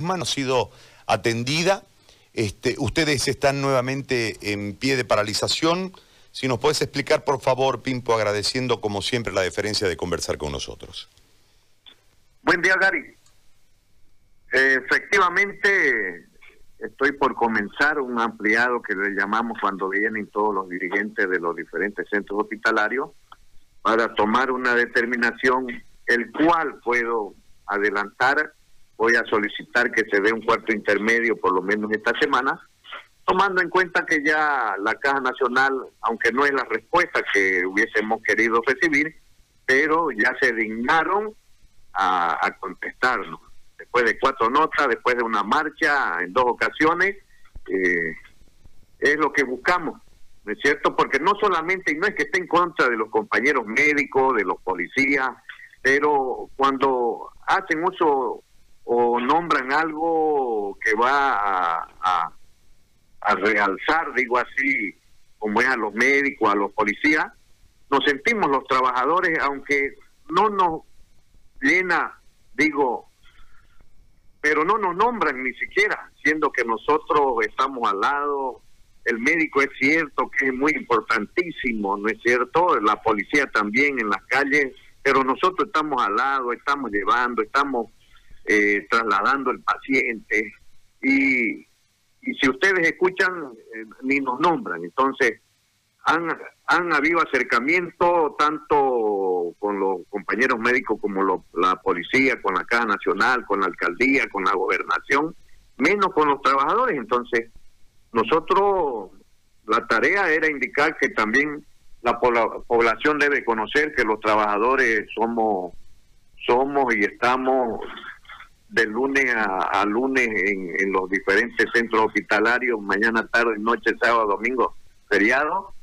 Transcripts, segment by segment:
no ha sido atendida. Este, ustedes están nuevamente en pie de paralización. Si nos puedes explicar, por favor, Pimpo, agradeciendo como siempre la deferencia de conversar con nosotros. Buen día, Gary. efectivamente, estoy por comenzar un ampliado que le llamamos cuando vienen todos los dirigentes de los diferentes centros hospitalarios para tomar una determinación, el cual puedo adelantar voy a solicitar que se dé un cuarto intermedio por lo menos esta semana, tomando en cuenta que ya la Caja Nacional, aunque no es la respuesta que hubiésemos querido recibir, pero ya se dignaron a, contestarnos. Después de cuatro notas, después de una marcha en dos ocasiones, eh, es lo que buscamos, ¿no es cierto? Porque no solamente, y no es que esté en contra de los compañeros médicos, de los policías, pero cuando hacen uso o nombran algo que va a, realzar, digo así, como es a los médicos, a los policías, nos sentimos los trabajadores, aunque no nos llena, digo, pero no nos nombran ni siquiera, siendo que nosotros estamos al lado, el médico es cierto que es muy importantísimo, ¿no es cierto? La policía también en las calles, pero nosotros estamos al lado, estamos llevando, estamos eh, trasladando el paciente y, y si ustedes escuchan eh, ni nos nombran entonces han, han habido acercamiento tanto con los compañeros médicos como la policía, con la Caja Nacional, con la alcaldía, con la gobernación, menos con los trabajadores. Entonces, nosotros, la tarea era indicar que también la población debe conocer que los trabajadores somos, somos y estamos de lunes a, lunes en, los diferentes centros hospitalarios, mañana, tarde, noche, sábado, domingo, feriado,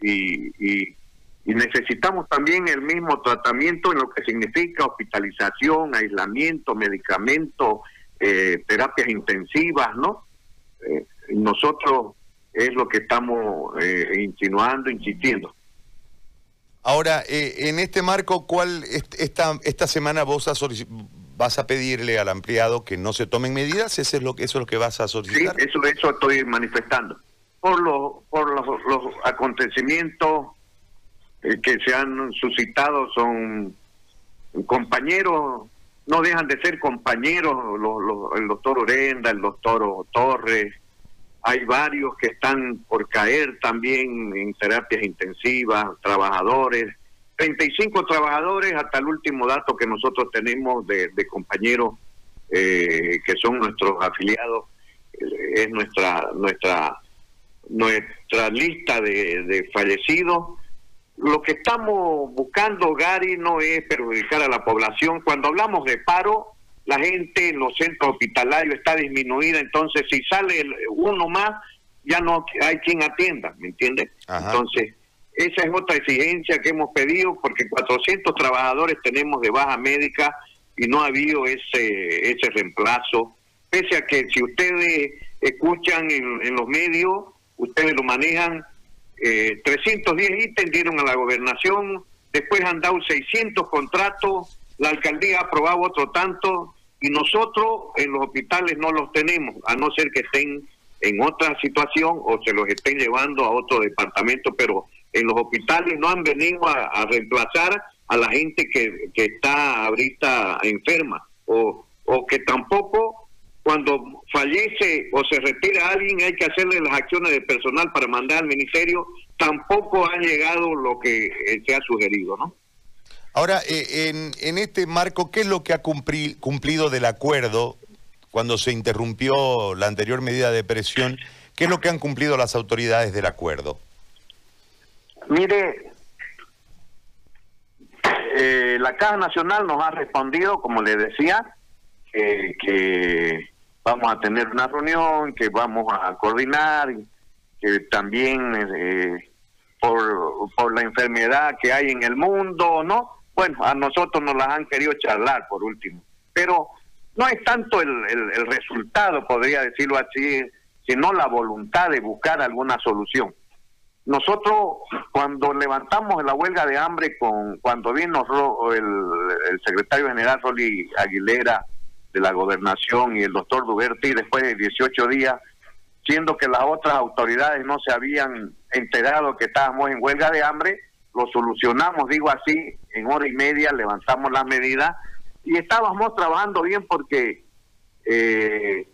y, y, necesitamos también el mismo tratamiento en lo que significa hospitalización, aislamiento, medicamento, eh, terapias intensivas, ¿no? Eh, nosotros es lo que estamos eh, insinuando, insistiendo. Ahora, en este marco, ¿cuál esta, esta semana vos has vas a pedirle al ampliado que no se tomen medidas, ¿Eso es lo que, eso es lo que vas a solicitar? Sí, eso, eso estoy manifestando. Por, los por los, acontecimientos eh, que se han suscitado son compañeros, no dejan de ser compañeros, los, el doctor Orenda, el doctor Torres, hay varios que están por caer también en terapias intensivas, trabajadores, 35 trabajadores hasta el último dato que nosotros tenemos de, compañeros eh, que son nuestros afiliados eh, es nuestra nuestra nuestra lista de, fallecidos. Lo que estamos buscando Gary no es perjudicar a la población. Cuando hablamos de paro la gente en los centros hospitalarios está disminuida. Entonces si sale uno más ya no hay quien atienda ¿me entiendes? entonces esa es otra exigencia que hemos pedido porque 400 trabajadores tenemos de baja médica y no ha habido ese, ese reemplazo. Pese a que si ustedes escuchan en, los medios, ustedes lo manejan, eh, 310 ítems dieron a la gobernación, después han dado 600 contratos, la alcaldía ha aprobado otro tanto y nosotros en los hospitales no los tenemos, a no ser que estén en otra situación o se los estén llevando a otro departamento, pero en los hospitales no han venido a, reemplazar a la gente que, que está ahorita enferma o, que tampoco cuando fallece o se retira alguien hay que hacerle las acciones de personal para mandar al ministerio, tampoco ha llegado lo que eh, se ha sugerido, ¿no? Ahora, eh, en, en este marco, ¿qué es lo que ha cumplido del acuerdo cuando se interrumpió la anterior medida de presión? ¿Qué es lo que han cumplido las autoridades del acuerdo? Mire, eh, la Caja Nacional nos ha respondido, como le decía, que vamos a tener una reunión, que vamos a coordinar, que también eh, por, por la enfermedad que hay en el mundo, ¿no? Bueno, a nosotros nos las han querido charlar por último, pero no es tanto el, el resultado, podría decirlo así, sino la voluntad de buscar alguna solución. Nosotros cuando levantamos la huelga de hambre con cuando vino el, secretario general Rolly Aguilera de la gobernación y el doctor Duberti después de 18 días, siendo que las otras autoridades no se habían enterado que estábamos en huelga de hambre, lo solucionamos, digo así, en hora y media levantamos las medidas y estábamos trabajando bien porque eh,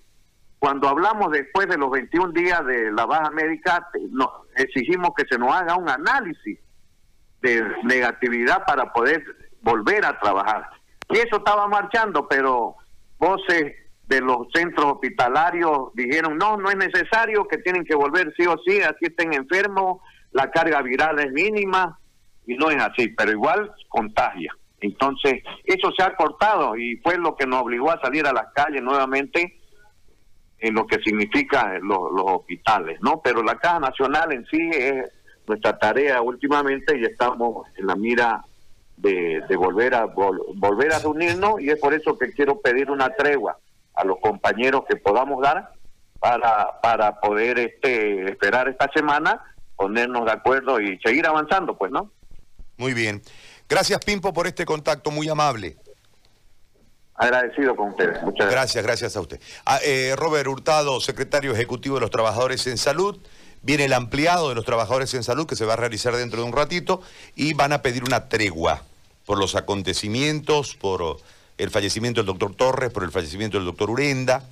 cuando hablamos después de los 21 días de la baja médica, nos exigimos que se nos haga un análisis de negatividad para poder volver a trabajar. Y eso estaba marchando, pero voces de los centros hospitalarios dijeron, no, no es necesario, que tienen que volver sí o sí, así estén enfermos, la carga viral es mínima, y no es así, pero igual contagia. Entonces, eso se ha cortado y fue lo que nos obligó a salir a las calles nuevamente en lo que significa los, hospitales, ¿no? Pero la Caja Nacional en sí es nuestra tarea últimamente y estamos en la mira de, volver a volver a reunirnos y es por eso que quiero pedir una tregua a los compañeros que podamos dar para para poder este esperar esta semana ponernos de acuerdo y seguir avanzando pues no muy bien. Gracias Pimpo por este contacto muy amable Agradecido con ustedes. Muchas gracias. Gracias, a usted. Ah, eh, Robert Hurtado, secretario ejecutivo de los trabajadores en salud. Viene el ampliado de los trabajadores en salud que se va a realizar dentro de un ratito y van a pedir una tregua por los acontecimientos, por el fallecimiento del doctor Torres, por el fallecimiento del doctor Urenda.